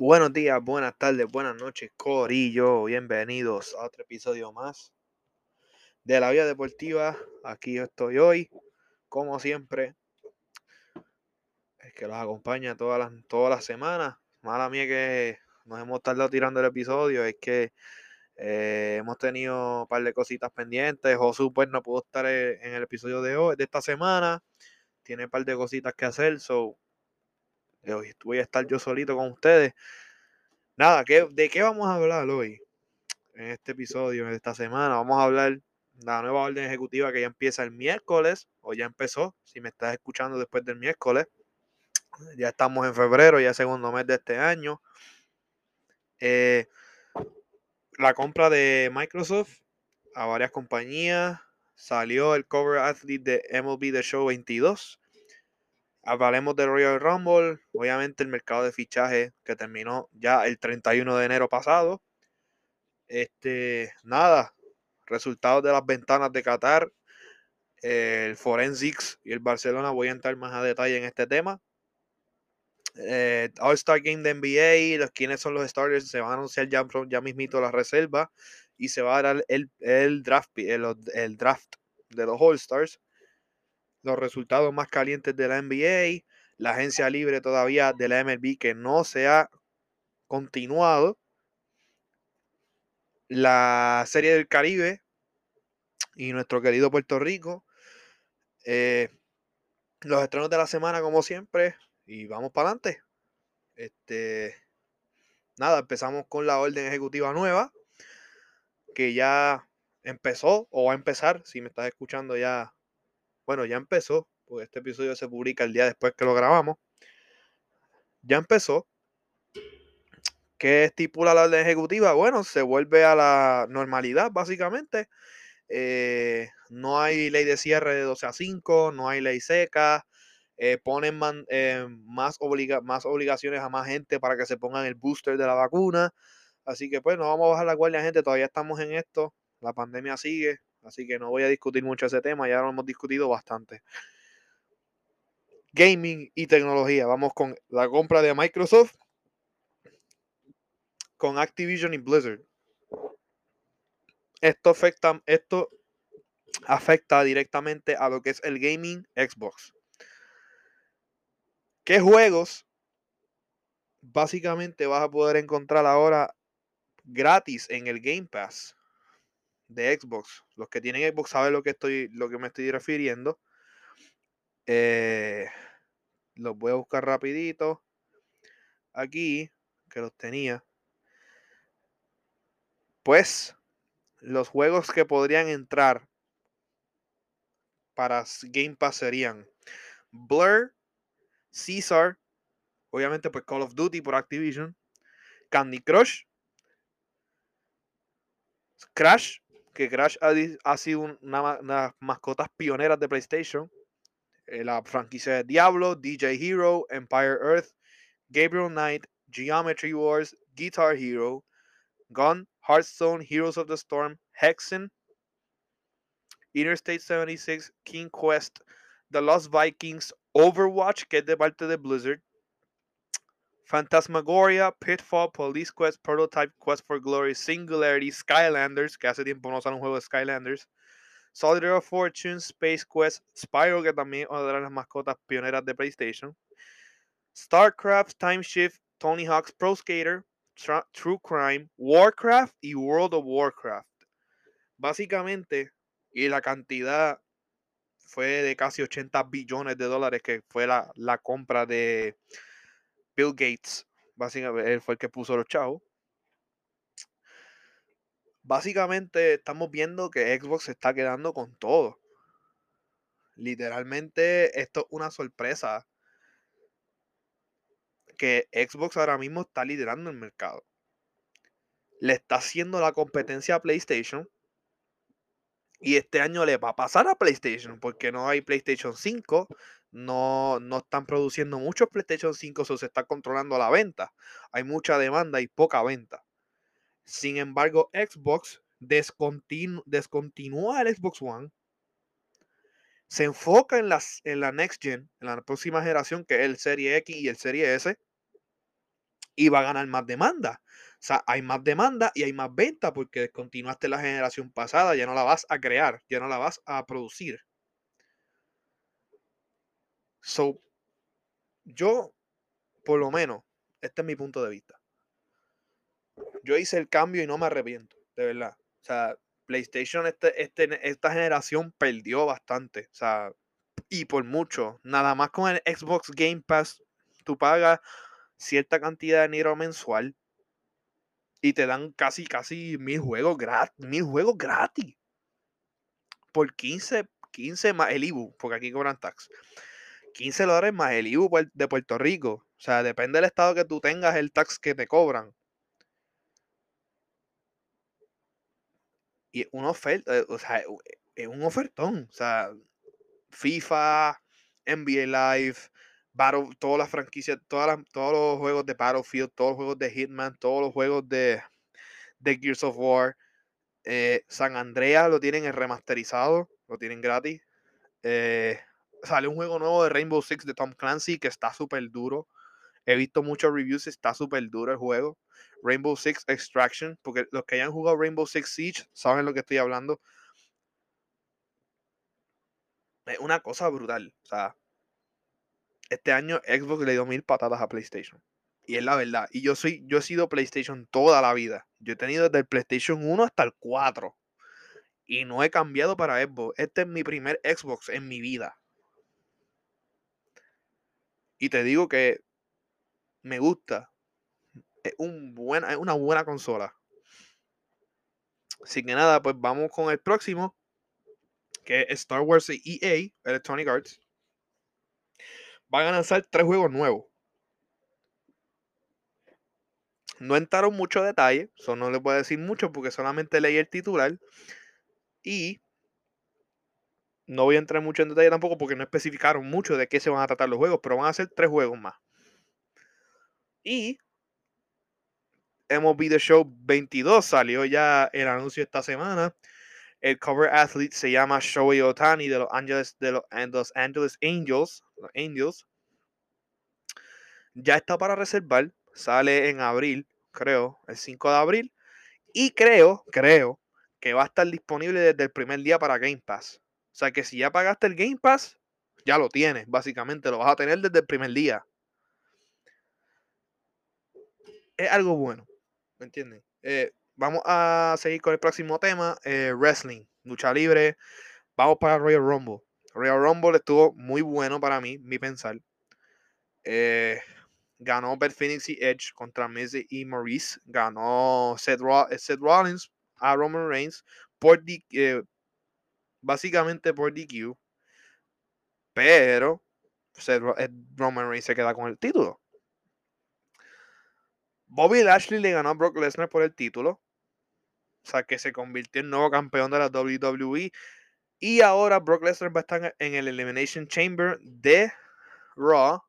Buenos días, buenas tardes, buenas noches, Corillo. Bienvenidos a otro episodio más de la Vida Deportiva. Aquí estoy hoy, como siempre. Es que los acompaña todas las, todas las semanas. Mala mía que nos hemos tardado tirando el episodio. Es que eh, hemos tenido un par de cositas pendientes. Josu pues no pudo estar eh, en el episodio de hoy, de esta semana. Tiene un par de cositas que hacer. So, hoy voy a estar yo solito con ustedes. Nada, ¿de qué vamos a hablar hoy? En este episodio, de esta semana, vamos a hablar de la nueva orden ejecutiva que ya empieza el miércoles, o ya empezó, si me estás escuchando después del miércoles. Ya estamos en febrero, ya segundo mes de este año. Eh, la compra de Microsoft a varias compañías. Salió el cover athlete de MLB The Show 22 Hablaremos del Royal Rumble, obviamente el mercado de fichaje que terminó ya el 31 de enero pasado. Este, nada, resultados de las ventanas de Qatar, el Forensics y el Barcelona, voy a entrar más a detalle en este tema. Eh, All-Star Game de NBA, los quiénes son los starters, se van a anunciar ya, ya mismito la reserva y se va a dar el, el draft, el, el draft de los All-Stars los resultados más calientes de la NBA, la agencia libre todavía de la MLB que no se ha continuado, la Serie del Caribe y nuestro querido Puerto Rico, eh, los estrenos de la semana como siempre y vamos para adelante. Este, nada, empezamos con la orden ejecutiva nueva que ya empezó o va a empezar, si me estás escuchando ya bueno, ya empezó, porque este episodio se publica el día después que lo grabamos. Ya empezó. ¿Qué estipula la orden ejecutiva? Bueno, se vuelve a la normalidad, básicamente. Eh, no hay ley de cierre de 12 a 5, no hay ley seca. Eh, ponen eh, más, más obligaciones a más gente para que se pongan el booster de la vacuna. Así que pues no vamos a bajar la guardia, gente. Todavía estamos en esto. La pandemia sigue. Así que no voy a discutir mucho ese tema, ya lo hemos discutido bastante. Gaming y tecnología. Vamos con la compra de Microsoft con Activision y Blizzard. Esto afecta, esto afecta directamente a lo que es el gaming Xbox. ¿Qué juegos básicamente vas a poder encontrar ahora gratis en el Game Pass? De Xbox. Los que tienen Xbox saben lo que estoy, lo que me estoy refiriendo. Eh, los voy a buscar rapidito. Aquí, que los tenía. Pues, los juegos que podrían entrar para Game Pass serían Blur, Caesar, obviamente pues Call of Duty por Activision, Candy Crush, Crash, que Crash ha, sido una, las mascotas pioneras de PlayStation. Eh, la franquicia de Diablo, DJ Hero, Empire Earth, Gabriel Knight, Geometry Wars, Guitar Hero, Gun, Hearthstone, Heroes of the Storm, Hexen, Interstate 76, King Quest, The Lost Vikings, Overwatch, que es de parte de Blizzard, Phantasmagoria, Pitfall, Police Quest, Prototype, Quest for Glory, Singularity, Skylanders, que hace tiempo no sale un juego de Skylanders, Solitaire of Fortune, Space Quest, Spyro, que también es una de las mascotas pioneras de PlayStation, StarCraft, Time Shift, Tony Hawk's Pro Skater, True Crime, Warcraft y World of Warcraft. Básicamente, y la cantidad fue de casi 80 billones de dólares que fue la, la compra de Bill Gates, básicamente, fue el que puso los chavos. Básicamente estamos viendo que Xbox se está quedando con todo. Literalmente esto es una sorpresa que Xbox ahora mismo está liderando el mercado. Le está haciendo la competencia a PlayStation. Y este año le va a pasar a PlayStation porque no hay PlayStation 5, no, no están produciendo muchos PlayStation 5, o se está controlando la venta. Hay mucha demanda y poca venta. Sin embargo, Xbox descontinúa el Xbox One. Se enfoca en, en la Next Gen, en la próxima generación, que es el Serie X y el Serie S. y va a ganar más demanda. O sea, hay más demanda y hay más venta porque descontinuaste la generación pasada, ya no la vas a crear, ya no la vas a producir. So, yo, por lo menos, este es mi punto de vista. Yo hice el cambio y no me arrepiento, de verdad. O sea, PlayStation este, este, esta generación perdió bastante. O sea, y por mucho. Nada más con el Xbox Game Pass, tú pagas cierta cantidad de dinero mensual y te dan casi, casi mil juegos gratis. Mil juegos gratis. Por 15, 15 más el IBU, porque aquí cobran tax. 15 dólares más el IBU de Puerto Rico. O sea, depende del estado que tú tengas, el tax que te cobran. Y una oferta, eh, o sea, es un ofertón. O sea, FIFA, NBA Live, Battle, todas las franquicias, todas todos los juegos de Battlefield, todos los juegos de Hitman, todos los juegos de, de Gears of War. Eh, San Andreas lo tienen remasterizado, lo tienen gratis. Eh, sale un juego nuevo de Rainbow Six de Tom Clancy que está súper duro. He visto muchos reviews, está súper duro el juego. Rainbow Six Extraction, porque los que hayan jugado Rainbow Six Siege saben lo que estoy hablando. Es una cosa brutal. O sea, este año Xbox le dio mil patadas a PlayStation. Y es la verdad. Y yo soy, yo he sido PlayStation toda la vida. Yo he tenido desde el PlayStation 1 hasta el 4. Y no he cambiado para Xbox. Este es mi primer Xbox en mi vida. Y te digo que me gusta. Es, un es una buena consola. Así que nada, pues vamos con el próximo. Que Star Wars EA, Electronic Arts. Van a lanzar tres juegos nuevos. No entraron mucho detalle, eso no les voy a decir mucho porque solamente leí el titular. Y no voy a entrar mucho en detalle tampoco porque no especificaron mucho de qué se van a tratar los juegos, pero van a ser tres juegos más. Y MLB The Show 22 salió ya el anuncio esta semana. El cover athlete se llama Shohei Otani de los Angeles, de los, Angeles Angels, los Angels. Ya está para reservar. Sale en abril, creo, el 5 de abril. Y creo, creo, que va a estar disponible desde el primer día para Game Pass. Sea que si ya pagaste el Game Pass, ya lo tienes, básicamente. Lo vas a tener desde el primer día. Es algo bueno. ¿Me entienden? Eh, vamos a seguir con el próximo tema. Eh, wrestling, lucha libre. Vamos para Royal Rumble. Royal Rumble estuvo muy bueno para mí, mi pensar. Eh, ganó Beth Phoenix y Edge contra Miz y Maurice. Ganó Seth, Rollins a Roman Reigns por básicamente por DQ. Pero Roman Reigns se queda con el título. Bobby Lashley le ganó a Brock Lesnar por el título. O sea, que se convirtió en nuevo campeón de la WWE. Y ahora Brock Lesnar va a estar en el Elimination Chamber de Raw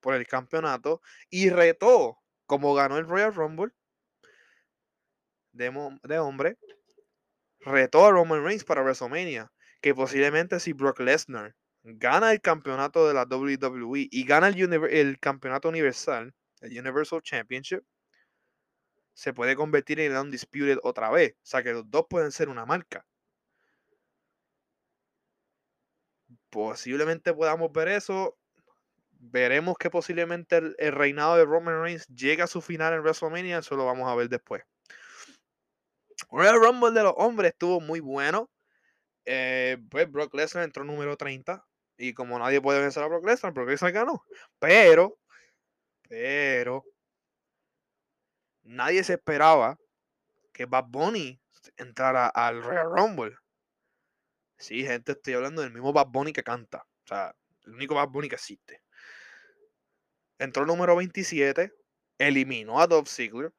por el campeonato. Y retó, como ganó el Royal Rumble de, de hombre, retó a Roman Reigns para WrestleMania. Que posiblemente si Brock Lesnar gana el campeonato de la WWE y gana el, el campeonato universal, el Universal Championship, se puede convertir en Undisputed otra vez. O sea que los dos pueden ser una marca. Posiblemente podamos ver eso. Veremos que posiblemente el, reinado de Roman Reigns llegue a su final en WrestleMania. Eso lo vamos a ver después. Royal Rumble de los hombres estuvo muy bueno. Eh, pues Brock Lesnar entró número 30. Y como nadie puede vencer a Brock Lesnar, Brock Lesnar ganó. Pero, pero, nadie se esperaba que Bad Bunny entrara al Royal Rumble. Sí, gente, estoy hablando del mismo Bad Bunny que canta. O sea, el único Bad Bunny que existe. Entró número 27, eliminó a Dolph Ziggler.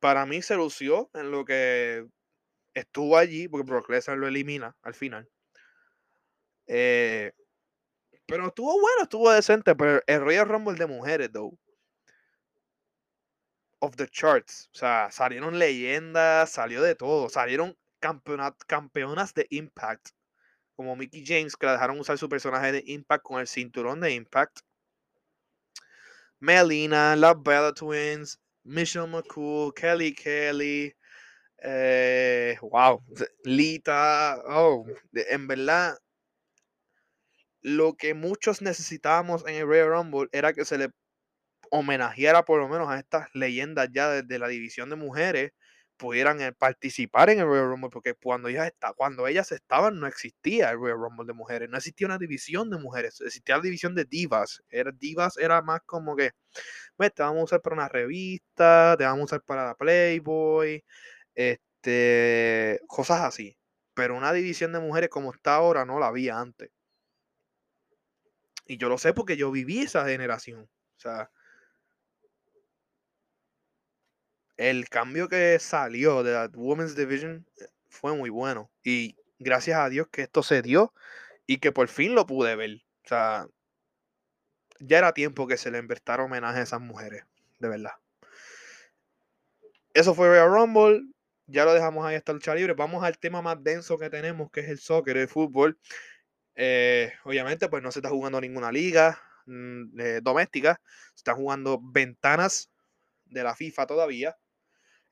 Para mí se lució en lo que estuvo allí, porque Brock Lesnar lo elimina al final. Eh, pero estuvo bueno, estuvo decente. Pero el Royal Rumble de mujeres, though of the charts. O sea, salieron leyendas, salió de todo. Salieron campeonas de Impact. Como Mickey James, que la dejaron usar su personaje de Impact con el cinturón de Impact. Melina, las Bella Twins, Michelle McCool, Kelly Kelly, eh, wow, Lita, oh, en verdad, lo que muchos necesitábamos en el Royal Rumble era que se le homenajeara por lo menos a estas leyendas ya desde la división de mujeres pudieran eh, participar en el Royal Rumble, porque cuando ellas, está, cuando ellas estaban no existía el Royal Rumble de mujeres, no existía una división de mujeres, existía la división de divas. Era, divas era más como que, pues, te vamos a usar para una revista, te vamos a usar para Playboy, este, cosas así. Pero una división de mujeres como está ahora no la había antes. Y yo lo sé porque yo viví esa generación. O sea, el cambio que salió de la Women's Division eh, fue muy bueno. Y gracias a Dios que esto se dio y que por fin lo pude ver. O sea, ya era tiempo que se le invertara homenaje a esas mujeres, de verdad. Eso fue Royal Rumble. Ya lo dejamos ahí hasta lucha libre. Vamos al tema más denso que tenemos, que es el soccer, el fútbol. Eh, obviamente, pues no se está jugando ninguna liga mm, eh, doméstica. Se están jugando ventanas de la FIFA todavía.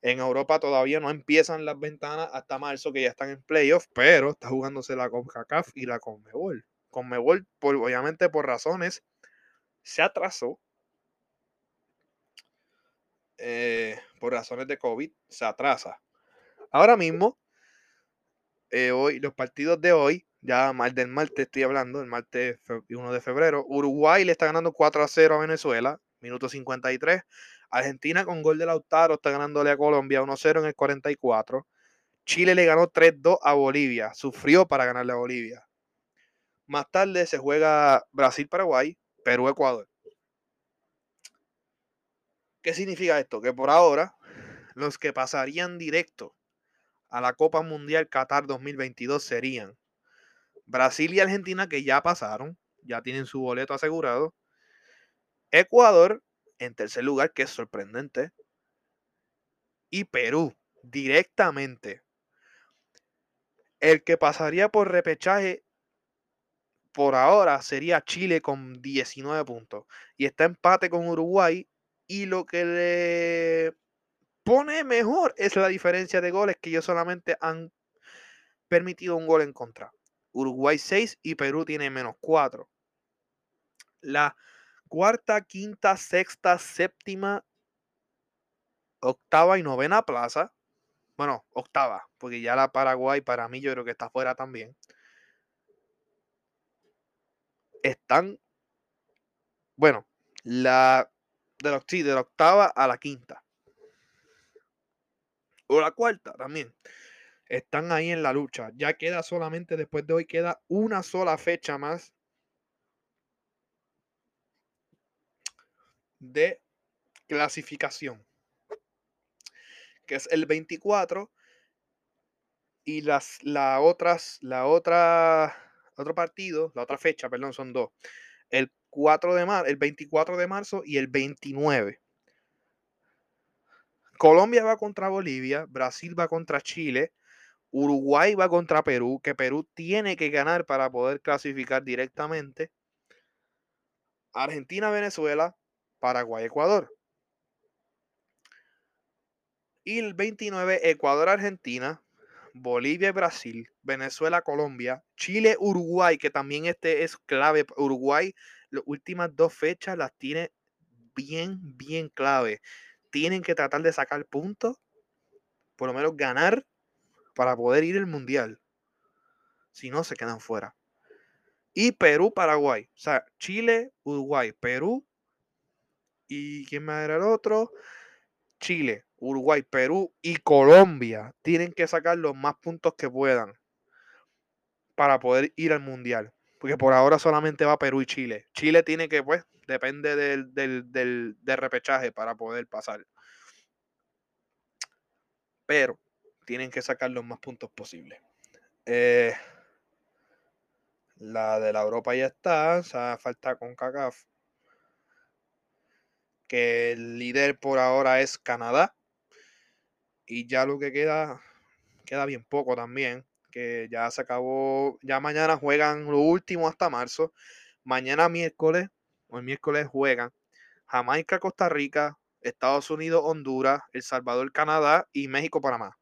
En Europa todavía no empiezan las ventanas hasta marzo, que ya están en playoffs, pero está jugándose la CONCACAF y la CONMEBOL. CONMEBOL, por, obviamente por razones, se atrasó. Eh, por razones de COVID, se atrasa. Ahora mismo, eh, hoy, los partidos de hoy, ya mal del martes estoy hablando, el martes 1 de febrero, Uruguay le está ganando 4 a 0 a Venezuela, minuto 53. Argentina con gol de Lautaro está ganándole a Colombia 1-0 en el 44. Chile le ganó 3-2 a Bolivia. Sufrió para ganarle a Bolivia. Más tarde se juega Brasil-Paraguay, Perú-Ecuador. ¿Qué significa esto? Que por ahora los que pasarían directo a la Copa Mundial Qatar 2022 serían Brasil y Argentina que ya pasaron, ya tienen su boleto asegurado. Ecuador en tercer lugar, que es sorprendente. Y Perú, directamente. El que pasaría por repechaje por ahora sería Chile con 19 puntos. Y está empate con Uruguay. Y lo que le pone mejor es la diferencia de goles que ellos solamente han permitido un gol en contra. Uruguay 6 y Perú tiene menos 4. La cuarta, quinta, sexta, séptima, octava y novena plaza. Bueno, octava, porque ya la Paraguay para mí yo creo que está fuera también. Están, bueno, la de la, de la octava a la quinta. O la cuarta también. Están ahí en la lucha. Ya queda solamente después de hoy, queda una sola fecha más de clasificación, que es el 24 y las la otras la otra otro partido, la otra fecha, perdón, son dos. El 4 de mar, el 24 de marzo y el 29. Colombia va contra Bolivia, Brasil va contra Chile, Uruguay va contra Perú, que Perú tiene que ganar para poder clasificar directamente. Argentina, Venezuela, Paraguay, Ecuador. Y el 29, Ecuador, Argentina, Bolivia, Brasil, Venezuela, Colombia, Chile, Uruguay, que también este es clave. Uruguay, las últimas dos fechas las tiene bien, bien clave. Tienen que tratar de sacar puntos, por lo menos ganar, para poder ir al mundial. Si no, se quedan fuera. Y Perú, Paraguay. O sea, Chile, Uruguay, Perú, ¿Y quién más era el otro? Chile, Uruguay, Perú y Colombia tienen que sacar los más puntos que puedan para poder ir al Mundial. Porque por ahora solamente va Perú y Chile. Chile tiene que, pues, depende del, del, repechaje para poder pasar. Pero tienen que sacar los más puntos posibles. Eh, la de la Europa ya está. O sea, falta con CACAF que el líder por ahora es Canadá. Y ya lo que queda, queda bien poco también, que ya se acabó, ya mañana juegan lo último hasta marzo. Mañana miércoles, o el miércoles juegan Jamaica, Costa Rica, Estados Unidos, Honduras, El Salvador, Canadá y México, Panamá.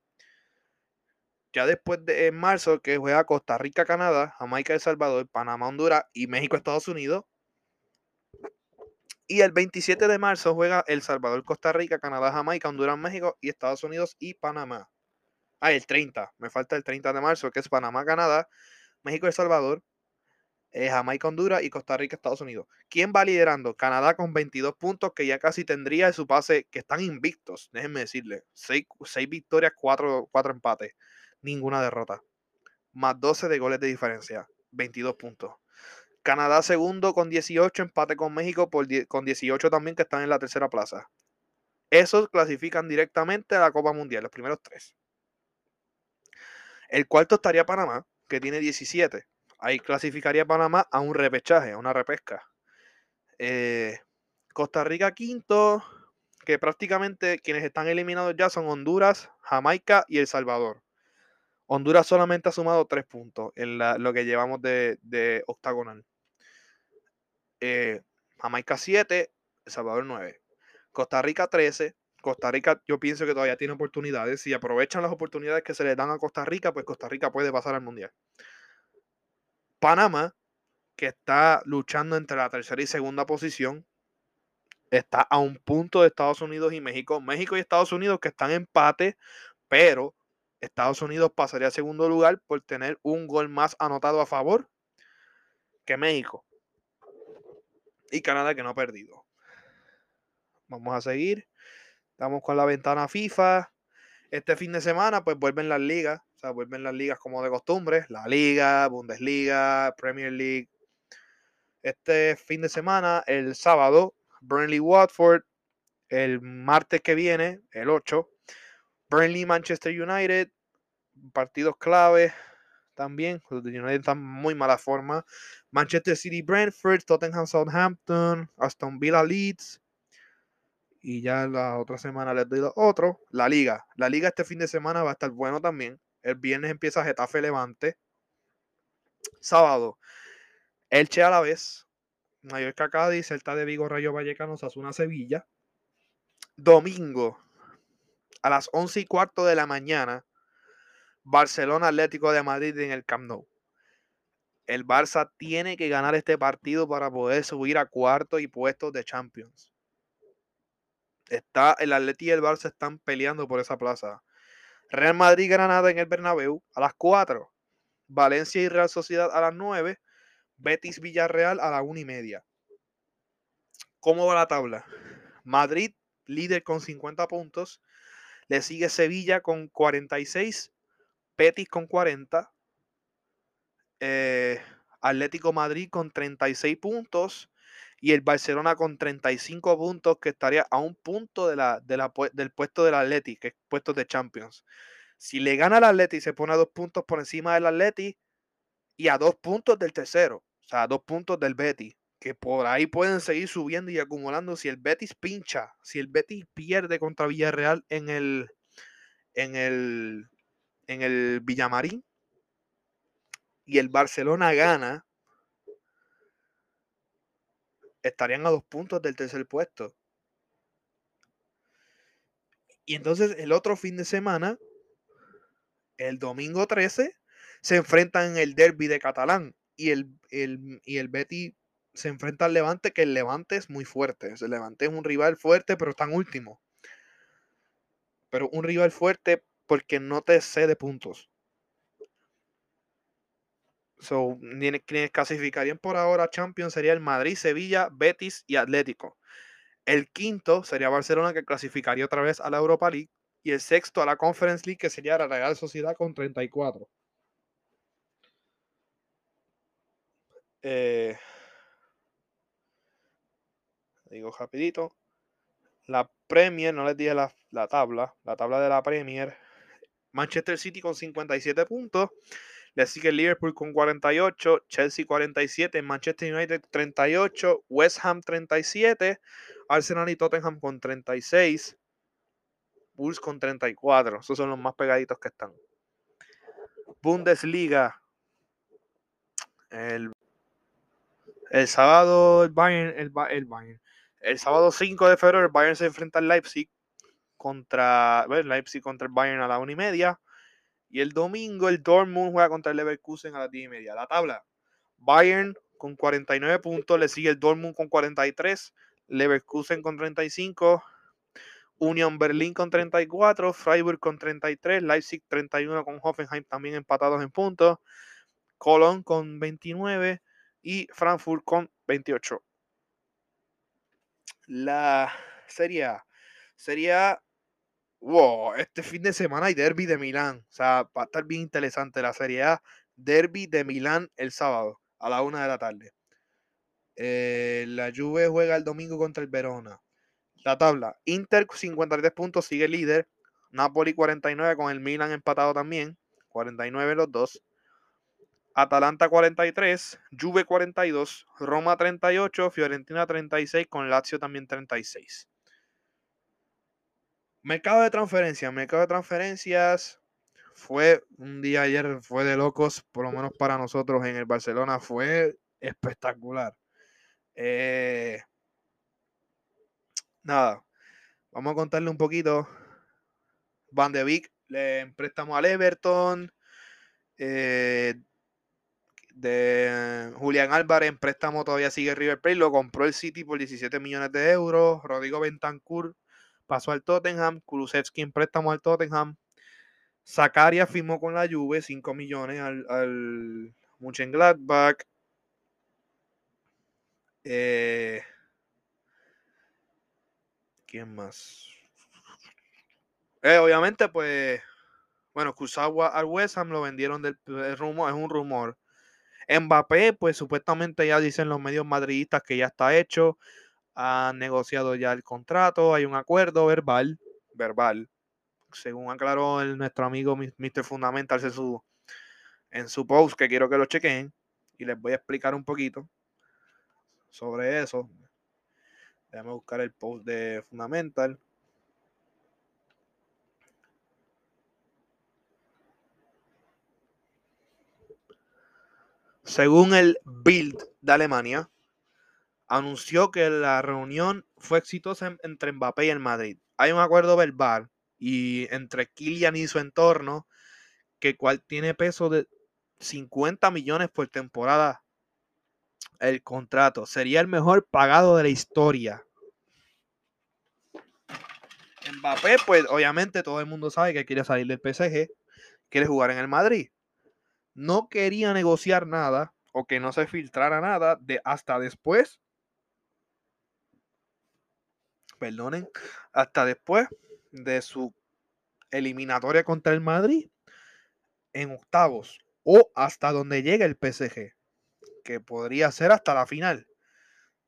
Ya después de marzo, que juega Costa Rica, Canadá, Jamaica, El Salvador, Panamá, Honduras y México, Estados Unidos. Y el 27 de marzo juega El Salvador, Costa Rica, Canadá, Jamaica, Honduras, México y Estados Unidos y Panamá. Ah, el 30. Me falta el 30 de marzo, que es Panamá, Canadá, México, El Salvador, eh, Jamaica, Honduras y Costa Rica, Estados Unidos. ¿Quién va liderando? Canadá con 22 puntos, que ya casi tendría su pase, que están invictos, déjenme decirle. 6, victorias, 4, 4 empates ninguna derrota. Más 12 de goles de diferencia, 22 puntos. Canadá segundo con 18, empate con México con 18 también que están en la tercera plaza. Esos clasifican directamente a la Copa Mundial, los primeros tres. El cuarto estaría Panamá, que tiene 17. Ahí clasificaría Panamá a un repechaje, a una repesca. Eh, Costa Rica quinto, que prácticamente quienes están eliminados ya son Honduras, Jamaica y El Salvador. Honduras solamente ha sumado tres puntos en lo que llevamos de, octagonal. Eh, Jamaica 7, El Salvador 9. Costa Rica 13. Costa Rica yo pienso que todavía tiene oportunidades. Si aprovechan las oportunidades que se le dan a Costa Rica, pues Costa Rica puede pasar al Mundial. Panamá, que está luchando entre la tercera y segunda posición, está a un punto de Estados Unidos y México. México y Estados Unidos que están en empate, pero Estados Unidos pasaría a segundo lugar por tener un gol más anotado a favor que México. Y Canadá que no ha perdido. Vamos a seguir. Estamos con la ventana FIFA. Este fin de semana, pues vuelven las ligas. O sea, vuelven las ligas como de costumbre. La Liga, Bundesliga, Premier League. Este fin de semana, el sábado, Burnley Watford. El martes que viene, el 8, Burnley, Manchester United, partidos clave también. Los de United muy mala forma. Manchester City, Brentford, Tottenham, Southampton, Aston Villa, Leeds. Y ya la otra semana les doy otro. La liga. La liga este fin de semana va a estar bueno también. El viernes empieza Getafe Levante. Sábado. Elche a la vez. Mallorca Cádiz, Celta de Vigo, Rayo Vallecano, Sasuna Sevilla. Domingo a las 11 y cuarto de la mañana, Barcelona Atlético de Madrid en el Camp Nou. El Barça tiene que ganar este partido para poder subir a cuarto y puestos de Champions. Está, el Atlético y el Barça están peleando por esa plaza. Real Madrid Granada en el Bernabéu a las 4. Valencia y Real Sociedad a las 9. Betis Villarreal a las 1 y media. ¿Cómo va la tabla? Madrid líder con 50 puntos. Le sigue Sevilla con 46, Betis con 40, eh, Atlético Madrid con 36 puntos y el Barcelona con 35 puntos que estaría a un punto del puesto del Atlético, que es puesto de Champions. Si le gana al Atlético se pone a dos puntos por encima del Atlético y a dos puntos del tercero, o sea, a dos puntos del Betis que por ahí pueden seguir subiendo y acumulando si el Betis pincha, si el Betis pierde contra Villarreal en el en el en el Villamarín y el Barcelona gana, estarían a dos puntos del tercer puesto. Y entonces el otro fin de semana, el domingo 13, se enfrentan en el derby de Catalán y el, el, y el Betis se enfrenta al Levante, que el Levante es muy fuerte. El Levante es un rival fuerte, pero tan último. Pero un rival fuerte porque no te cede puntos. So, quienes clasificarían por ahora Champions sería el Madrid, Sevilla, Betis y Atlético. El quinto sería Barcelona, que clasificaría otra vez a la Europa League. Y el sexto a la Conference League, que sería la Real Sociedad con 34. Eh, digo rapidito. La Premier, no les dije la, la, tabla, la tabla de la Premier. Manchester City con 57 puntos. Le sigue Liverpool con 48, Chelsea 47, Manchester United 38, West Ham 37, Arsenal y Tottenham con 36, Bulls con 34. Esos son los más pegaditos que están. Bundesliga. El, el sábado el Bayern, el, el Bayern El sábado 5 de febrero el Bayern se enfrenta al Leipzig contra bueno, Leipzig contra el Bayern a la una y media. Y el domingo el Dortmund juega contra el Leverkusen a las 10 y media. La tabla. Bayern con 49 puntos, le sigue el Dortmund con 43, Leverkusen con 35, Union Berlin con 34, Freiburg con 33, Leipzig 31 con Hoffenheim también empatados en puntos, Colón con 29 y Frankfurt con 28. La Serie A. Sería, wow, este fin de semana hay derby de Milán. O sea, va a estar bien interesante la Serie A. Derby de Milán el sábado a la una de la tarde. Eh, la Juve juega el domingo contra el Verona. La tabla. Inter 53 puntos, sigue líder. Napoli 49 con el Milan empatado también. 49 los dos. Atalanta 43, Juve 42, Roma 38, Fiorentina 36 con Lazio también 36. Mercado de transferencias, mercado de transferencias fue un día ayer, fue de locos, por lo menos para nosotros en el Barcelona, fue espectacular. Eh, nada, vamos a contarle un poquito. Van de Beek le préstamo al Everton. Eh, de Julián Álvarez en préstamo todavía sigue River Plate, lo compró el City por 17 millones de euros. Rodrigo Bentancur pasó al Tottenham, Kulusevski en préstamo al Tottenham. Zakaria firmó con la Juve 5 millones al, al Mönchengladbach. Eh, ¿Quién más? Eh, obviamente, pues, bueno, Kusawa al West Ham lo vendieron del rumor, es un rumor. Mbappé, pues supuestamente ya dicen los medios madridistas que ya está hecho, han negociado ya el contrato, hay un acuerdo verbal, verbal, según aclaró nuestro amigo Mr. Fundamental en su, en su post, que quiero que lo chequen, y les voy a explicar un poquito sobre eso. Déjame buscar el post de Fundamental. Según el Bild de Alemania, anunció que la reunión fue exitosa entre Mbappé y el Madrid. Hay un acuerdo verbal y entre Kylian y su entorno que cual tiene peso de 50 millones por temporada el contrato. Sería el mejor pagado de la historia. Mbappé, pues obviamente todo el mundo sabe que quiere salir del PSG, quiere jugar en el Madrid. No quería negociar nada o que no se filtrara nada de hasta después. Perdonen, hasta después de su eliminatoria contra el Madrid en octavos o hasta donde llegue el PSG que podría ser hasta la final,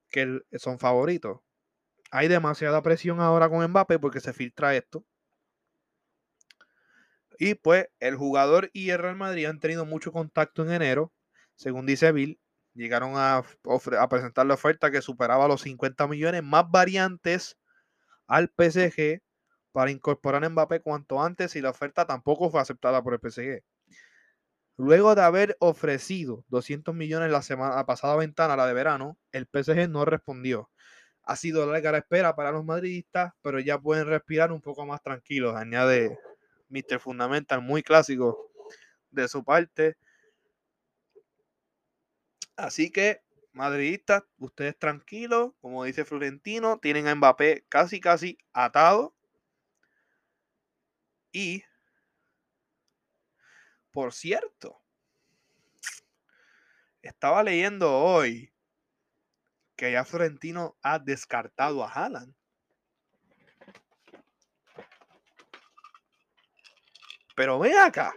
que son favoritos. Hay demasiada presión ahora con Mbappé porque se filtra esto. Y pues el jugador y el Real Madrid han tenido mucho contacto en enero, según dice Bill. Llegaron a, a presentar la oferta que superaba los 50 millones más variantes al PSG para incorporar a Mbappé cuanto antes y la oferta tampoco fue aceptada por el PSG. Luego de haber ofrecido 200 millones la semana pasada ventana, la de verano, el PSG no respondió. Ha sido larga la espera para los madridistas, pero ya pueden respirar un poco más tranquilos, añade Mr. Fundamental, muy clásico de su parte. Así que, madridistas, ustedes tranquilos, como dice Florentino, tienen a Mbappé casi, casi atado. Y por cierto, estaba leyendo hoy que ya Florentino ha descartado a Haaland. Pero ven acá.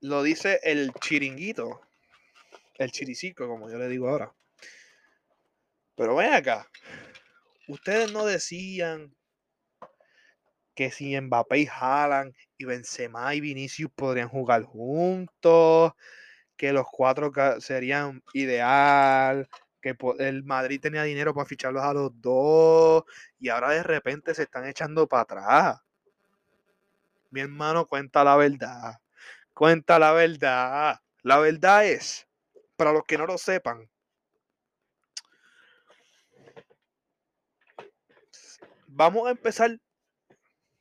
Lo dice el chiringuito. El chiricico, como yo le digo ahora. Pero ven acá. Ustedes no decían que si Mbappé y Haaland y Benzema y Vinicius podrían jugar juntos, que los cuatro serían ideal, que el Madrid tenía dinero para ficharlos a los dos y ahora de repente se están echando para atrás. Mi hermano cuenta la verdad. Cuenta la verdad. La verdad es, para los que no lo sepan, vamos a empezar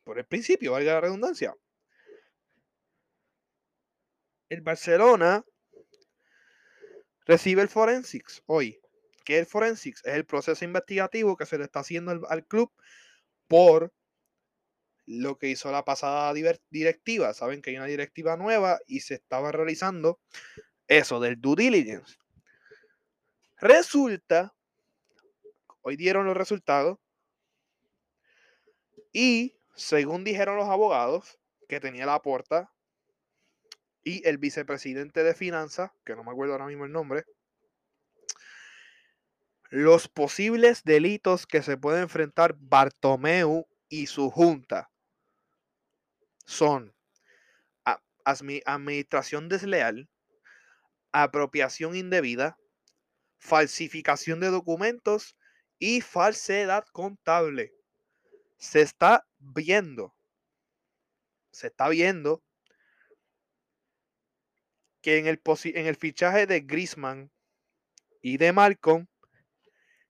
por el principio, valga la redundancia. El Barcelona recibe el Forensics hoy. ¿Qué es el Forensics? Es el proceso investigativo que se le está haciendo al, club por lo que hizo la pasada directiva. Saben que hay una directiva nueva y se estaba realizando eso del due diligence. Resulta, hoy dieron los resultados y según dijeron los abogados que tenía la puerta y el vicepresidente de finanzas, que no me acuerdo ahora mismo el nombre, los posibles delitos que se puede enfrentar Bartomeu y su junta son administración desleal, apropiación indebida, falsificación de documentos y falsedad contable. Se está viendo, se está viendo que en el, en el fichaje de Grisman y de Malcolm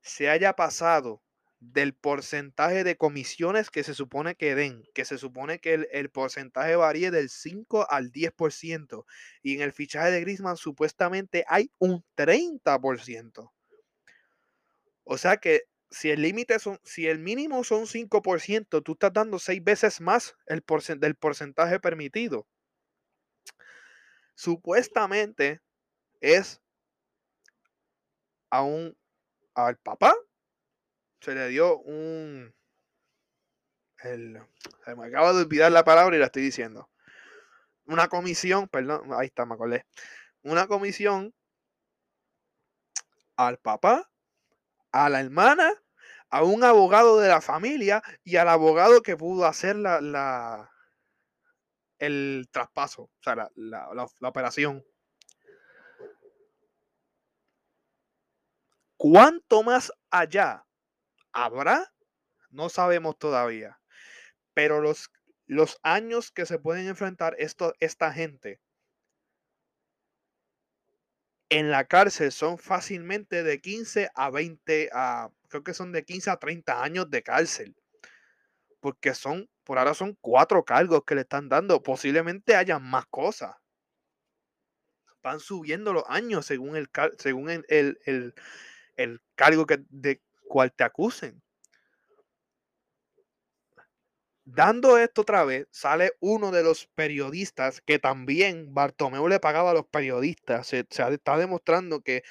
se haya pasado del porcentaje de comisiones que se supone que den, que se supone que el, porcentaje varíe del 5 al 10%, y en el fichaje de Grisman supuestamente hay un 30%. O sea que si el límite son, si el mínimo son 5%, tú estás dando seis veces más el del porcentaje permitido. Supuestamente es a un, al papá se le dio un... El, se me acaba de olvidar la palabra y la estoy diciendo. Una comisión, perdón, ahí está, me acordé. Una comisión al papá, a la hermana, a un abogado de la familia y al abogado que pudo hacer la, la el traspaso, o sea, la, la operación. ¿Cuánto más allá ¿Habrá? No sabemos todavía. Pero los, los años que se pueden enfrentar esto, esta gente en la cárcel son fácilmente de 15 a 20, a, creo que son de 15 a 30 años de cárcel. Porque son, por ahora son cuatro cargos que le están dando. Posiblemente haya más cosas. Van subiendo los años según el, según el, el, el cargo que, cual te acusen. Dando esto otra vez, sale uno de los periodistas que también Bartomeu le pagaba a los periodistas. Se, está demostrando que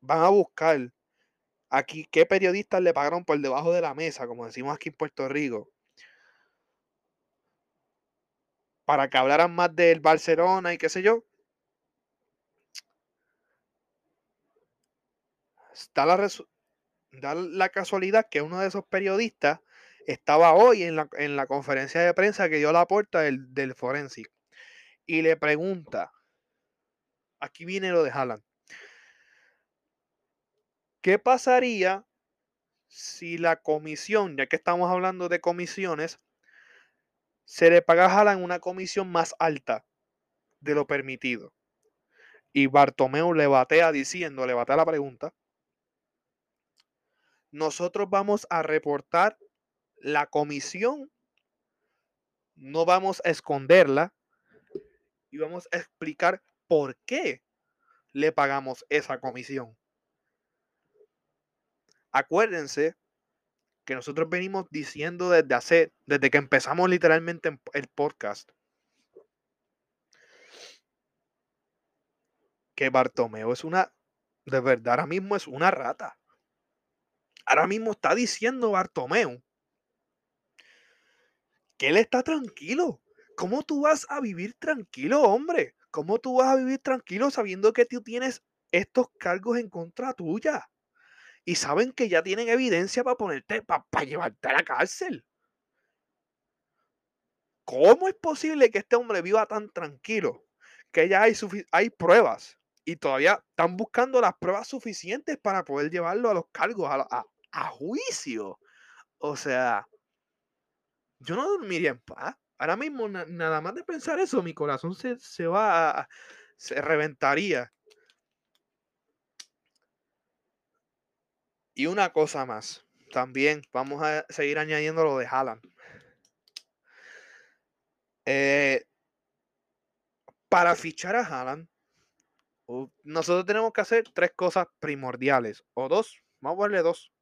van a buscar aquí qué periodistas le pagaron por debajo de la mesa, como decimos aquí en Puerto Rico, para que hablaran más del Barcelona y qué sé yo. Está la, da la casualidad que uno de esos periodistas estaba hoy en la, conferencia de prensa que dio la puerta del, del Forensic y le pregunta, aquí viene lo de Haaland, ¿qué pasaría si la comisión, ya que estamos hablando de comisiones, se le paga a Haaland una comisión más alta de lo permitido? Y Bartomeu le batea diciendo, le batea la pregunta, nosotros vamos a reportar la comisión, no vamos a esconderla y vamos a explicar por qué le pagamos esa comisión. Acuérdense que nosotros venimos diciendo desde hace, desde que empezamos literalmente el podcast, que Bartomeo es una, de verdad ahora mismo es una rata. Ahora mismo está diciendo Bartomeu que él está tranquilo. ¿Cómo tú vas a vivir tranquilo, hombre? ¿Cómo tú vas a vivir tranquilo sabiendo que tú tienes estos cargos en contra tuya? Y saben que ya tienen evidencia para ponerte, para, llevarte a la cárcel. ¿Cómo es posible que este hombre viva tan tranquilo? Que ya hay, pruebas y todavía están buscando las pruebas suficientes para poder llevarlo a los cargos, a juicio. O sea, yo no dormiría en paz. Ahora mismo, nada más de pensar eso, mi corazón se, se va a, se reventaría. Y una cosa más. también vamos a seguir añadiendo lo de Haaland. Eh, para fichar a Haaland, nosotros tenemos que hacer tres cosas primordiales, o dos, vamos a ponerle dos.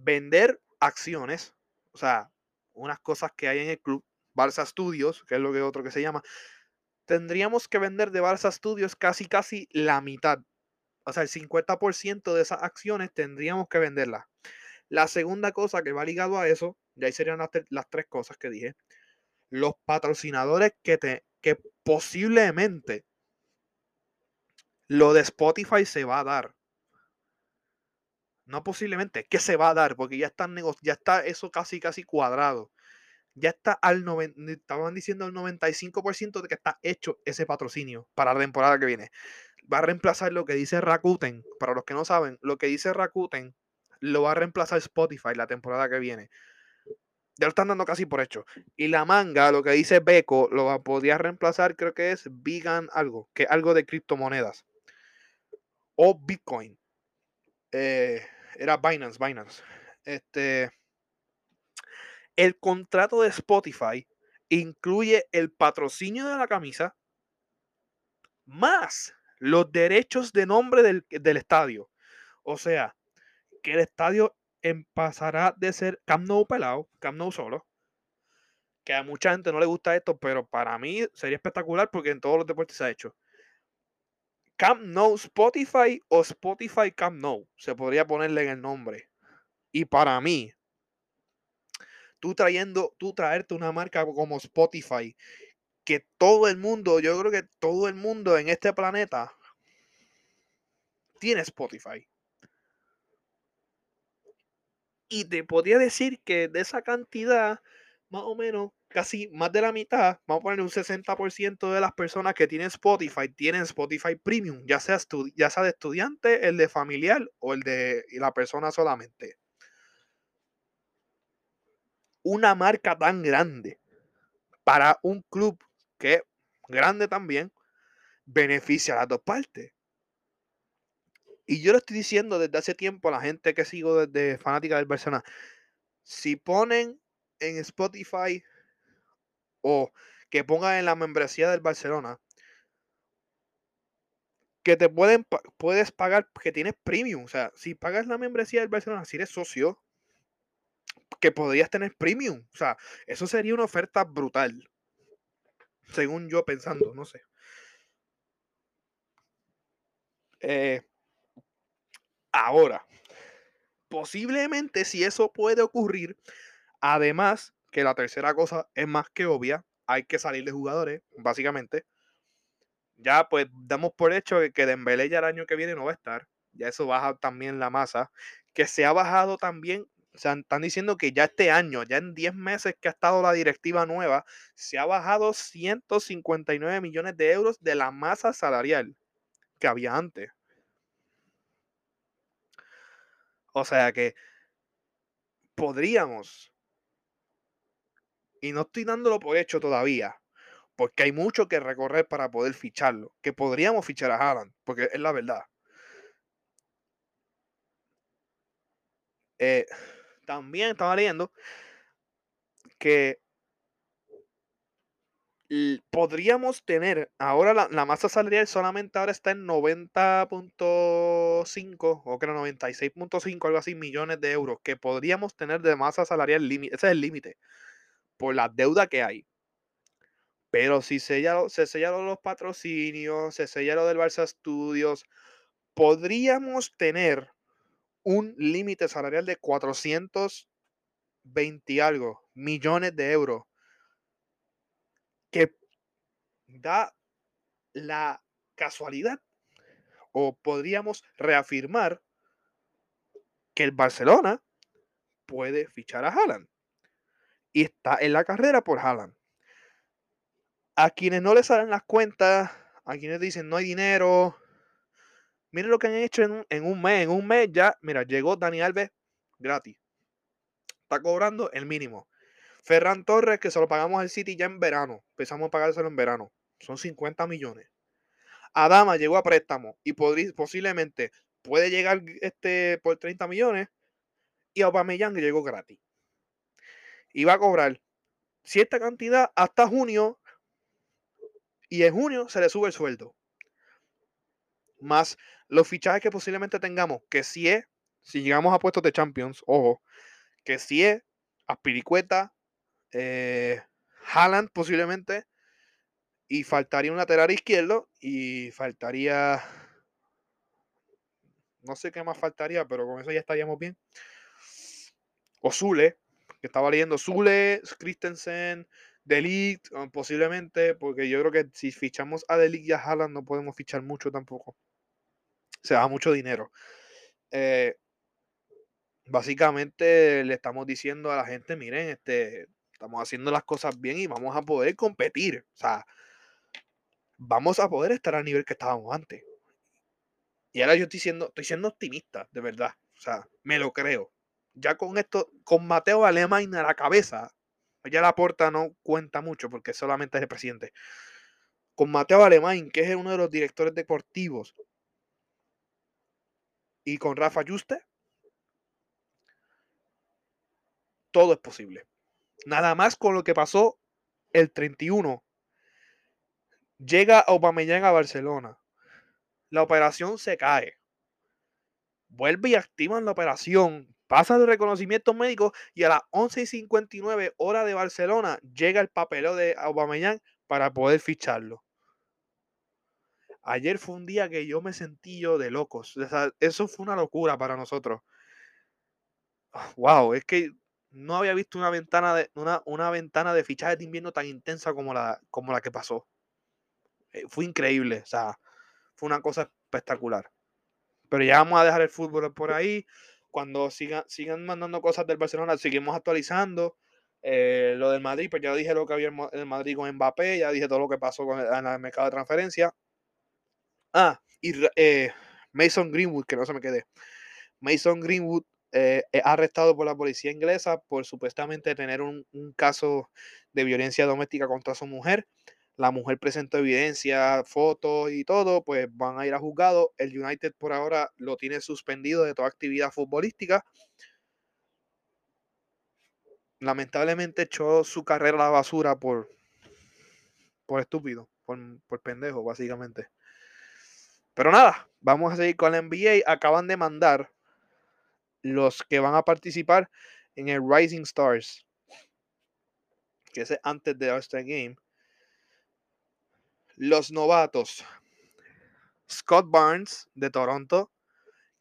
Vender acciones, o sea, unas cosas que hay en el club, Barça Studios, que es lo que otro que se llama, tendríamos que vender de Barça Studios casi casi la mitad. O sea, el 50% de esas acciones tendríamos que venderlas. La segunda cosa que va ligado a eso, y ahí serían las, las tres cosas que dije, los patrocinadores que, te, que posiblemente lo de Spotify se va a dar. No posiblemente, que se va a dar, porque ya están ya está eso casi casi cuadrado. Ya está al 90, estaban diciendo al 95% de que está hecho ese patrocinio para la temporada que viene. Va a reemplazar lo que dice Rakuten. Para los que no saben, lo que dice Rakuten lo va a reemplazar Spotify la temporada que viene. Ya lo están dando casi por hecho. Y la manga, lo que dice Beco, lo podría reemplazar, creo que es Vegan algo, que algo de criptomonedas. O Bitcoin. Eh, era Binance, Binance. Este, el contrato de Spotify incluye el patrocinio de la camisa más los derechos de nombre del, del estadio. O sea, que el estadio pasará de ser Camp Nou pelado, Camp Nou solo. Que a mucha gente no le gusta esto, pero para mí sería espectacular porque en todos los deportes se ha hecho. Camp Nou Spotify o Spotify Camp Nou. Se podría ponerle en el nombre. Y para mí, tú trayendo, tú traerte una marca como Spotify, que todo el mundo, yo creo que todo el mundo en este planeta tiene Spotify. Y te podría decir que de esa cantidad, más o menos, casi más de la mitad, vamos a poner un 60% de las personas que tienen Spotify, tienen Spotify Premium, ya sea, ya sea de estudiante, el de familiar o el de la persona solamente. Una marca tan grande para un club que es grande también, beneficia a las dos partes. Y yo lo estoy diciendo desde hace tiempo a la gente que sigo desde fanática del Barcelona. Si ponen en Spotify o que pongan en la membresía del Barcelona que te pueden puedes pagar que tienes premium, o sea, si pagas la membresía del Barcelona, si eres socio, que podrías tener premium, o sea, eso sería una oferta brutal. Según yo pensando, no sé. Eh, Ahora, posiblemente si eso puede ocurrir, además que la tercera cosa es más que obvia, hay que salir de jugadores, básicamente. Ya pues damos por hecho que, Dembélé ya el año que viene no va a estar. Ya eso baja también la masa. Que se ha bajado también, o sea, están diciendo que ya este año, ya en 10 meses que ha estado la directiva nueva, se ha bajado 159 millones de euros de la masa salarial que había antes. O sea que podríamos, y no estoy dándolo por hecho todavía, porque hay mucho que recorrer para poder ficharlo, que podríamos fichar a Haaland, porque es la verdad. Eh, también estaba leyendo que podríamos tener, ahora la, masa salarial solamente ahora está en 90.5 o creo 96.5, algo así, millones de euros que podríamos tener de masa salarial límite. Ese es el límite por la deuda que hay. Pero si se sellaron los patrocinios, se sellaron del Barça Studios, podríamos tener un límite salarial de 420 algo millones de euros que da la casualidad o podríamos reafirmar que el Barcelona puede fichar a Haaland y está en la carrera por Haaland. A quienes no les salen las cuentas, a quienes dicen no hay dinero, miren lo que han hecho en un, en un mes. En un mes ya, mira, llegó Dani Alves gratis. Está cobrando el mínimo. Ferran Torres, que se lo pagamos al City ya en verano. Empezamos a pagárselo en verano. Son 50 millones. Adama llegó a préstamo y posiblemente puede llegar este, por 30 millones y Aubameyang llegó gratis. Y va a cobrar cierta cantidad hasta junio y en junio se le sube el sueldo. Más los fichajes que posiblemente tengamos, que si es, si llegamos a puestos de Champions, ojo, que si es Aspiricueta, eh, Haaland posiblemente, y faltaría un lateral izquierdo y faltaría, no sé qué más faltaría, pero con eso ya estaríamos bien. O Zule, que estaba leyendo Zule, Christensen, Delict, posiblemente, porque yo creo que si fichamos a Delict y a Haaland no podemos fichar mucho tampoco. Se da mucho dinero. Eh, básicamente le estamos diciendo a la gente, miren, este, estamos haciendo las cosas bien y vamos a poder competir. O sea, vamos a poder estar al nivel que estábamos antes. Y ahora yo estoy siendo, estoy siendo optimista, de verdad. O sea, me lo creo. Ya con esto, con Mateo Alemán a la cabeza, ya la puerta no cuenta mucho porque solamente es el presidente. Con Mateo Alemán, que es uno de los directores deportivos, y con Rafa Juste, todo es posible. Nada más con lo que pasó el 31. Llega Aubameyang a Barcelona. La operación se cae. Vuelve y activan la operación. Pasa el reconocimiento médico y a las 11.59 hora de Barcelona llega el papeleo de Aubameyang para poder ficharlo. Ayer fue un día que yo me sentí yo de locos. eso fue una locura para nosotros. Wow, es que no había visto una ventana de, una, una ventana de de invierno tan intensa como la, como la que pasó. Eh, fue increíble, o sea, fue una cosa espectacular. Pero ya vamos a dejar el fútbol por ahí. Cuando sigan, sigan mandando cosas del Barcelona, seguimos actualizando. Eh, lo del Madrid, pues ya dije lo que había en Madrid con Mbappé, ya dije todo lo que pasó con el, en el mercado de transferencia. Ah, y eh, Mason Greenwood, que no se me quede. Mason Greenwood eh, arrestado por la policía inglesa por supuestamente tener un, caso de violencia doméstica contra su mujer. La mujer presentó evidencia, fotos y todo, pues van a ir a juzgado. El United por ahora lo tiene suspendido de toda actividad futbolística. Lamentablemente echó su carrera a la basura por, por estúpido, por, por pendejo, básicamente. Pero nada, vamos a seguir con la NBA. Acaban de mandar los que van a participar en el Rising Stars, que es antes de All-Star Game. Los novatos. Scott Barnes de Toronto,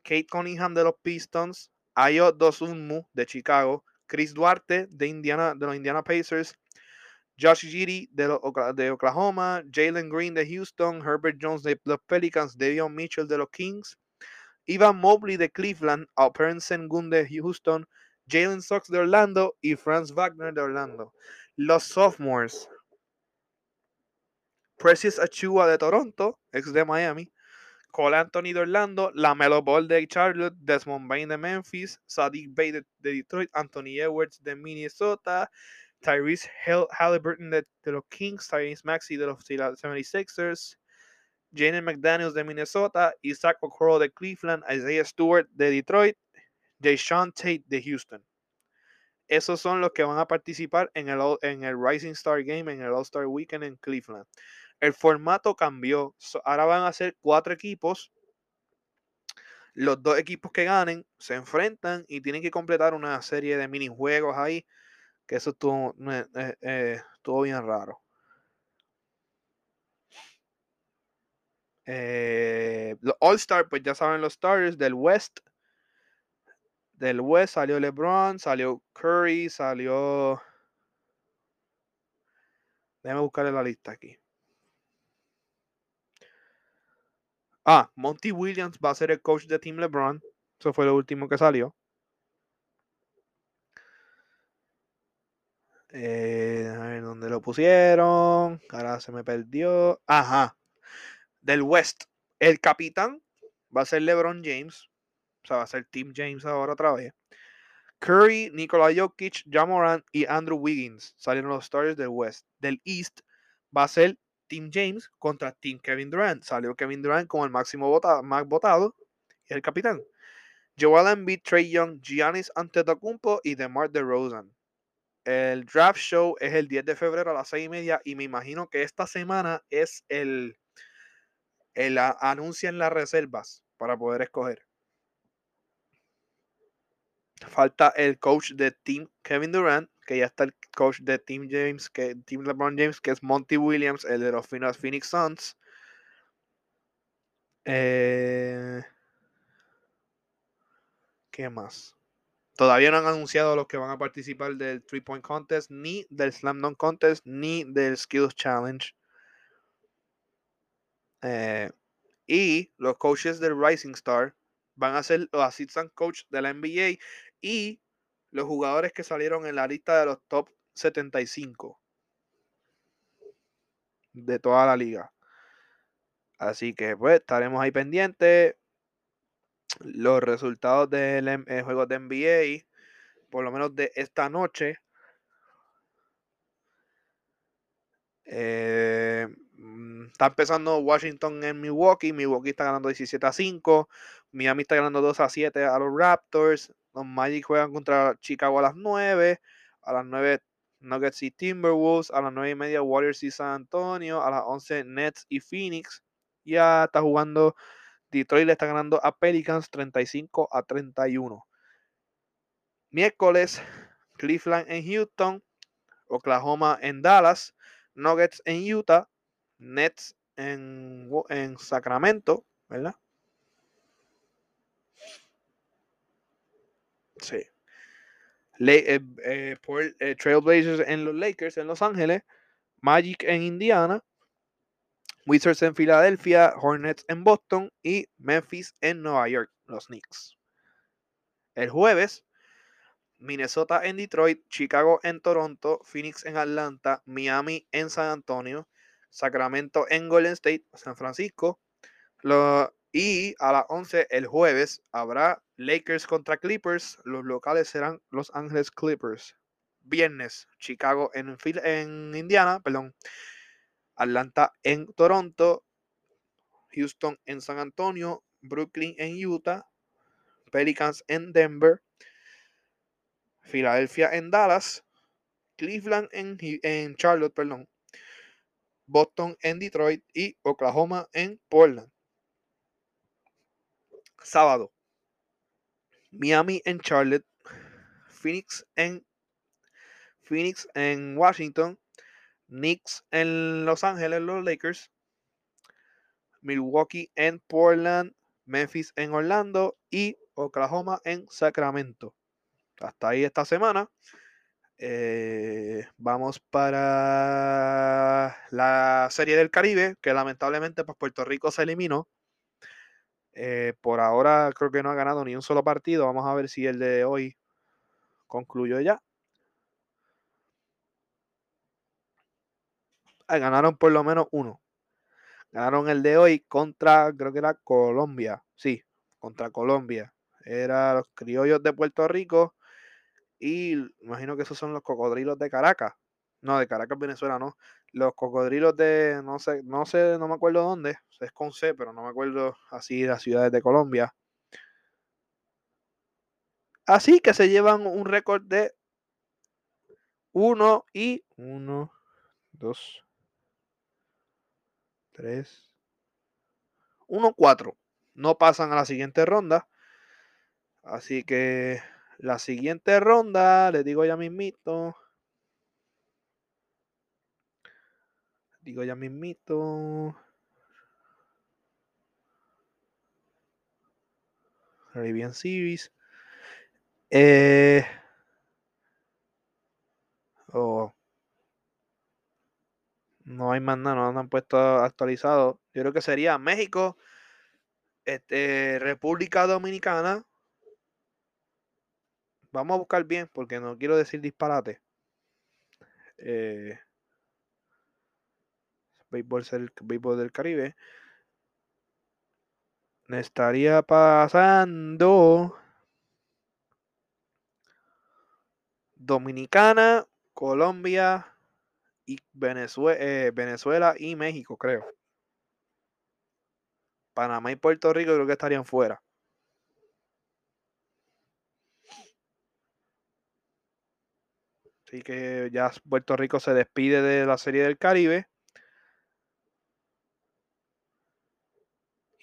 Kate Cunningham de los Pistons, Ayo Dosunmu de Chicago, Chris Duarte de, Indiana, de los Indiana Pacers, Josh Giddy de, Oklahoma, Jalen Green de Houston, Herbert Jones de los Pelicans, Davion Mitchell de los Kings, Ivan Mobley de Cleveland, Alperen Sengun de Houston, Jalen Sox de Orlando. Y Franz Wagner de Orlando. Los sophomores. Precious Achua de Toronto, ex de Miami. Cole Anthony de Orlando, Lamelo Ball de Charlotte, Desmond Bain de Memphis, Sadiq Bay de, Detroit, Anthony Edwards de Minnesota, Tyrese Halliburton de, los Kings, Tyrese Maxey de los 76ers, Jalen McDaniels de Minnesota, Isaac Okoro de Cleveland, Isaiah Stewart de Detroit, Deshaun Tate de Houston. Esos son los que van a participar en el, en el Rising Star Game, en el All-Star Weekend en Cleveland. El formato cambió. ahora van a ser cuatro equipos. Los dos equipos que ganen se enfrentan y tienen que completar una serie de minijuegos ahí. Que eso estuvo, eh, eh, estuvo bien raro. Eh, los All Star, pues ya saben los stars del West. Del West salió LeBron, salió Curry, salió. Déjame buscarle la lista aquí. Ah, Monty Williams va a ser el coach de Team LeBron. Eso fue lo último que salió. Eh, a ver dónde lo pusieron. Ahora se me perdió. Ajá del West. El capitán va a ser LeBron James. O sea, va a ser Team James ahora otra vez. Curry, Nikola Jokic, Jamoran y Andrew Wiggins salieron los stars del West. Del East va a ser Team James contra Team Kevin Durant. Salió Kevin Durant como el máximo votado, más votado. y el capitán. Joel Embiid, Trey Young, Giannis Antetokounmpo y DeMar DeRozan. El draft show es el 10 de febrero a las 6 y media y me imagino que esta semana es el, el anuncian las reservas para poder escoger. Falta el coach de Team Kevin Durant, que ya está el coach de Team James, que Team LeBron James, que es Monty Williams, el de los Phoenix Suns. Eh, ¿Qué más? Todavía no han anunciado los que van a participar del Three Point Contest, ni del Slam Dunk Contest, ni del Skills Challenge. Eh, y los coaches del Rising Star van a ser los assistant coach de la NBA y los jugadores que salieron en la lista de los top 75 de toda la liga. Así que pues estaremos ahí pendientes. Los resultados del eh, juego de NBA, por lo menos de esta noche. Eh, mm, está empezando Washington en Milwaukee. Milwaukee está ganando 17 a 5. Miami está ganando 2 a 7 a los Raptors. Los Magic juegan contra Chicago a las 9. A las 9 Nuggets y Timberwolves. A las 9 y media Warriors y San Antonio. A las 11 Nets y Phoenix. Ya está jugando Detroit le está ganando a Pelicans 35 a 31. Miércoles, Cleveland en Houston, Oklahoma en Dallas, Nuggets en Utah, Nets en, en Sacramento, ¿verdad? Sí. Eh, eh, eh, Trailblazers en los Lakers en Los Ángeles, Magic en Indiana, Wizards en Filadelfia, Hornets en Boston y Memphis en Nueva York, los Knicks. El jueves, Minnesota en Detroit, Chicago en Toronto, Phoenix en Atlanta, Miami en San Antonio, Sacramento en Golden State, San Francisco. Y a las 11 el jueves habrá Lakers contra Clippers. Los locales serán Los Ángeles Clippers. Viernes, Chicago en, en Indiana, perdón. Atlanta en Toronto, Houston en San Antonio, Brooklyn en Utah, Pelicans en Denver, Filadelfia en Dallas, Cleveland en, en Charlotte, perdón, Boston en Detroit y Oklahoma en Portland. Sábado, Miami en Charlotte, Phoenix en Phoenix en Washington, Knicks en Los Ángeles, los Lakers. Milwaukee en Portland. Memphis en Orlando. Y Oklahoma en Sacramento. Hasta ahí esta semana. Eh, vamos para la Serie del Caribe, que lamentablemente pues, Puerto Rico se eliminó. Eh, por ahora creo que no ha ganado ni un solo partido. Vamos a ver si el de hoy concluyó ya. Ah, ganaron por lo menos uno. Ganaron el de hoy contra, creo que era Colombia. Sí, contra Colombia. Era los criollos de Puerto Rico. Y imagino que esos son los cocodrilos de Caracas. No, de Caracas, Venezuela, no. Los cocodrilos de, no sé, no sé, no me acuerdo dónde. Es con C, pero no me acuerdo así las ciudades de Colombia. Así que se llevan un récord de 1 y 1, 2, 3, 1, 4. No pasan a la siguiente ronda. Así que la siguiente ronda, les digo ya mismito. Digo ya mismito. Caribbean Series. Eh, oh, no hay más nada, no han puesto actualizado. Yo creo que sería México, este, República Dominicana. Vamos a buscar bien porque no quiero decir disparate. Eh, béisbol, béisbol del Caribe. Estaría pasando Dominicana, Colombia y Venezuela, eh, Venezuela y México, creo. Panamá y Puerto Rico creo que estarían fuera. Así que ya Puerto Rico se despide de la Serie del Caribe.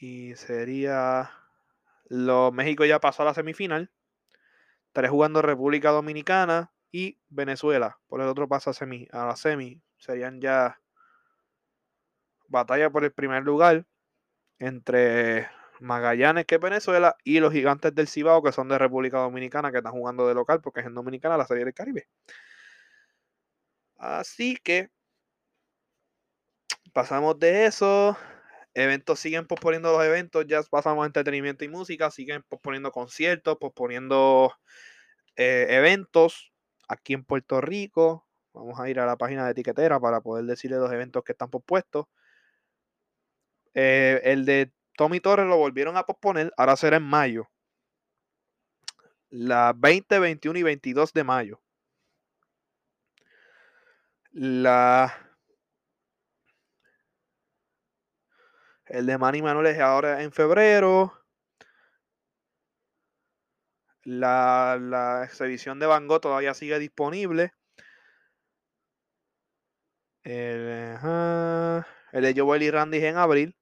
Y sería. Lo, México ya pasó a la semifinal. Estaré jugando República Dominicana y Venezuela. Por el otro pasa a, semi, a la semi. Serían ya batalla por el primer lugar entre Magallanes, que es Venezuela, y los gigantes del Cibao, que son de República Dominicana, que están jugando de local porque es en Dominicana la Serie del Caribe. Así que pasamos de eso. Eventos siguen posponiendo los eventos, ya pasamos a entretenimiento y música, siguen posponiendo conciertos, posponiendo eh, eventos aquí en Puerto Rico. Vamos a ir a la página de etiquetera para poder decirle los eventos que están pospuestos. Eh, el de Tommy Torres lo volvieron a posponer, ahora será en mayo. La 20, 21 y 22 de mayo. La. El de Manny Manuel es ahora en febrero. La, la exhibición de Van Gogh todavía sigue disponible. El, el de Joel y Randy es en abril.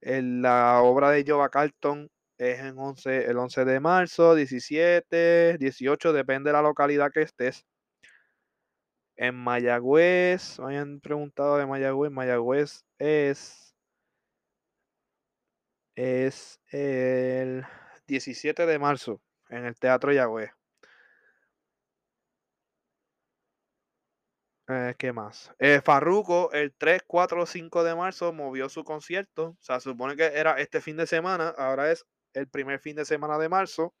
la obra de Jova Carlton es en 11, el 11 de marzo, 17, 18, depende de la localidad que estés. En Mayagüez, me hayan preguntado de Mayagüez, Mayagüez es, es el 17 de marzo en el Teatro Yagüez. Eh, ¿Qué más? Eh, Farruko, el 3, 4, 5 de marzo movió su concierto. O sea, supone que era este fin de semana, ahora es el primer fin de semana de marzo.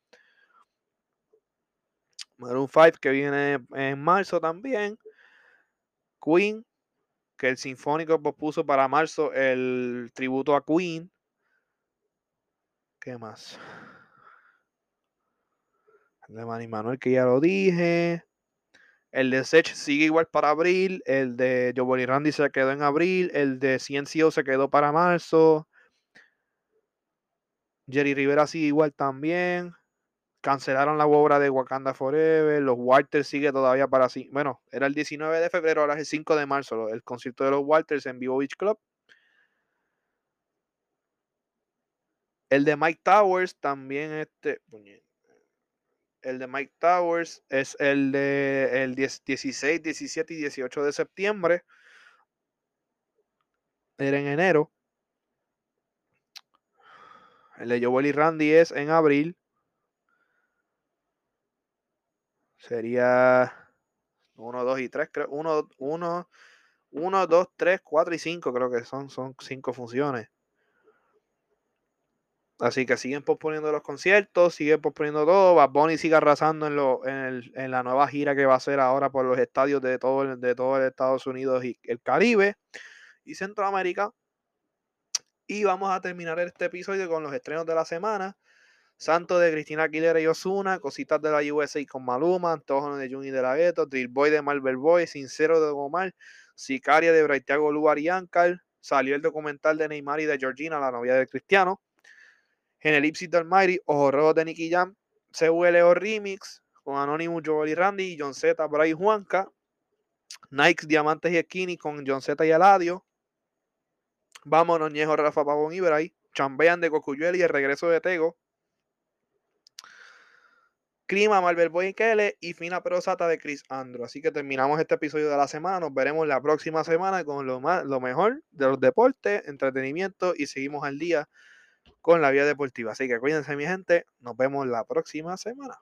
Maroon 5 que viene en marzo también. Queen, que el Sinfónico propuso para marzo el tributo a Queen. ¿Qué más? El de Manny Manuel, que ya lo dije. El de Sech sigue igual para abril. El de Joe Randy se quedó en abril. El de CNCO se quedó para marzo. Jerry Rivera sigue igual también. Cancelaron la obra de Wakanda Forever. Los Walters sigue todavía para. Bueno, era el 19 de febrero, ahora es el 5 de marzo. El concierto de los Walters en Vivo Beach Club. El de Mike Towers también este. El de Mike Towers es el de el 16, 17 y 18 de septiembre. Era en enero. El de Joel y Randy es en abril. Sería 1, 2 y 3, creo. 1, 1, 1, 2, 3, 4 y 5, creo que son, son 5 funciones. Así que siguen posponiendo los conciertos, siguen posponiendo todo. Bad Bunny sigue arrasando en, lo, en, el, en, la nueva gira que va a hacer ahora por los estadios de todo, de todo el Estados Unidos y el Caribe y Centroamérica. Y vamos a terminar este episodio con los estrenos de la semana. Santo de Cristina Aguilera y Osuna, Cositas de la USA con Maluma, Antojo de Juni de la Gueto, Drill Boy de Marvel Boy, Sincero de Gomar, Sicaria de Braithiago Lugar y Ankar, salió el documental de Neymar y de Georgina, la novia de Cristiano, en el Ipsit Almighty, Ojo Rojo de Nicky Jam, CWLO Remix, con Anonymous, Joel y Randy, John Z, Bray Juanca, Nike Diamantes y Skinny con John Z y Aladio, Vámonos, Ñejo, Rafa Pavón y Bray, Chambean de Cocuyuel y el regreso de Tego, Clima, Marvel Boy Kele y Fina Perosata de Chris Andro. Así que terminamos este episodio de la semana. Nos veremos la próxima semana con lo, más, lo mejor de los deportes, entretenimiento y seguimos al día con la vida deportiva. Así que cuídense, mi gente. Nos vemos la próxima semana.